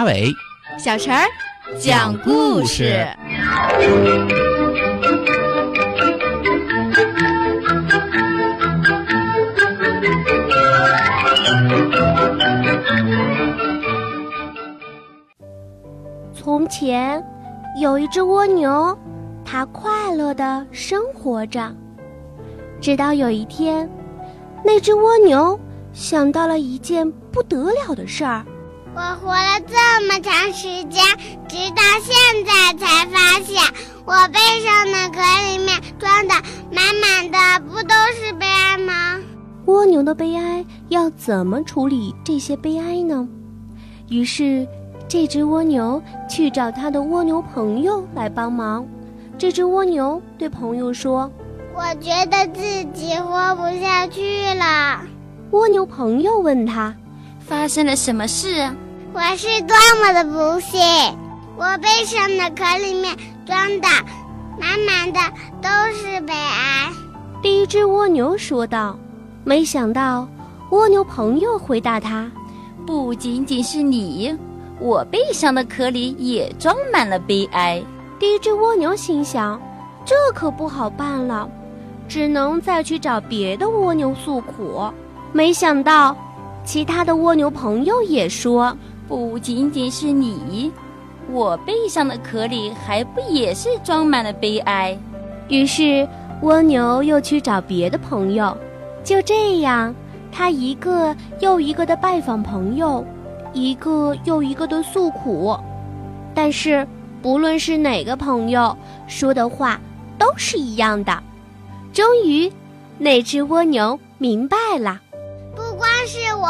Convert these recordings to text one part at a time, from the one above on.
阿伟，小陈儿讲故事。从前有一只蜗牛，它快乐的生活着。直到有一天，那只蜗牛想到了一件不得了的事儿。我活了这么长时间，直到现在才发现，我背上的壳里面装的满满的，不都是悲哀吗？蜗牛的悲哀要怎么处理这些悲哀呢？于是，这只蜗牛去找它的蜗牛朋友来帮忙。这只蜗牛对朋友说：“我觉得自己活不下去了。”蜗牛朋友问他：“发生了什么事？”我是多么的不幸！我背上的壳里面装的满满的都是悲哀。第一只蜗牛说道。没想到，蜗牛朋友回答他：“不仅仅是你，我背上的壳里也装满了悲哀。”第一只蜗牛心想：“这可不好办了，只能再去找别的蜗牛诉苦。”没想到，其他的蜗牛朋友也说。不仅仅是你，我背上的壳里还不也是装满了悲哀？于是蜗牛又去找别的朋友。就这样，他一个又一个的拜访朋友，一个又一个的诉苦。但是，不论是哪个朋友说的话，都是一样的。终于，那只蜗牛明白了。光是我，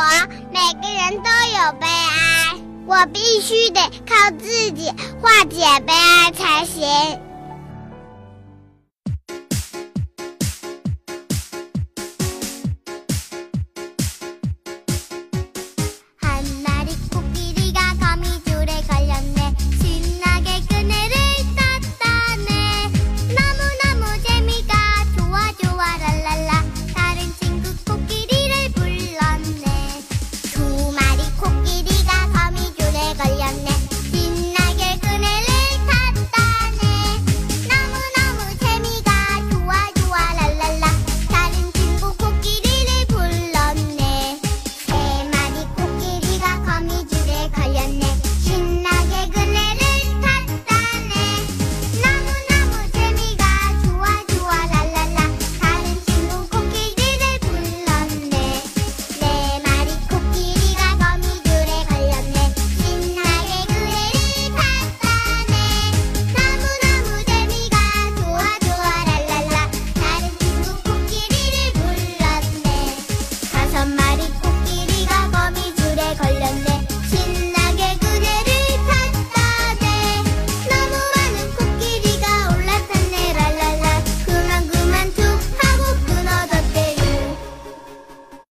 每个人都有悲哀。我必须得靠自己化解悲哀才行。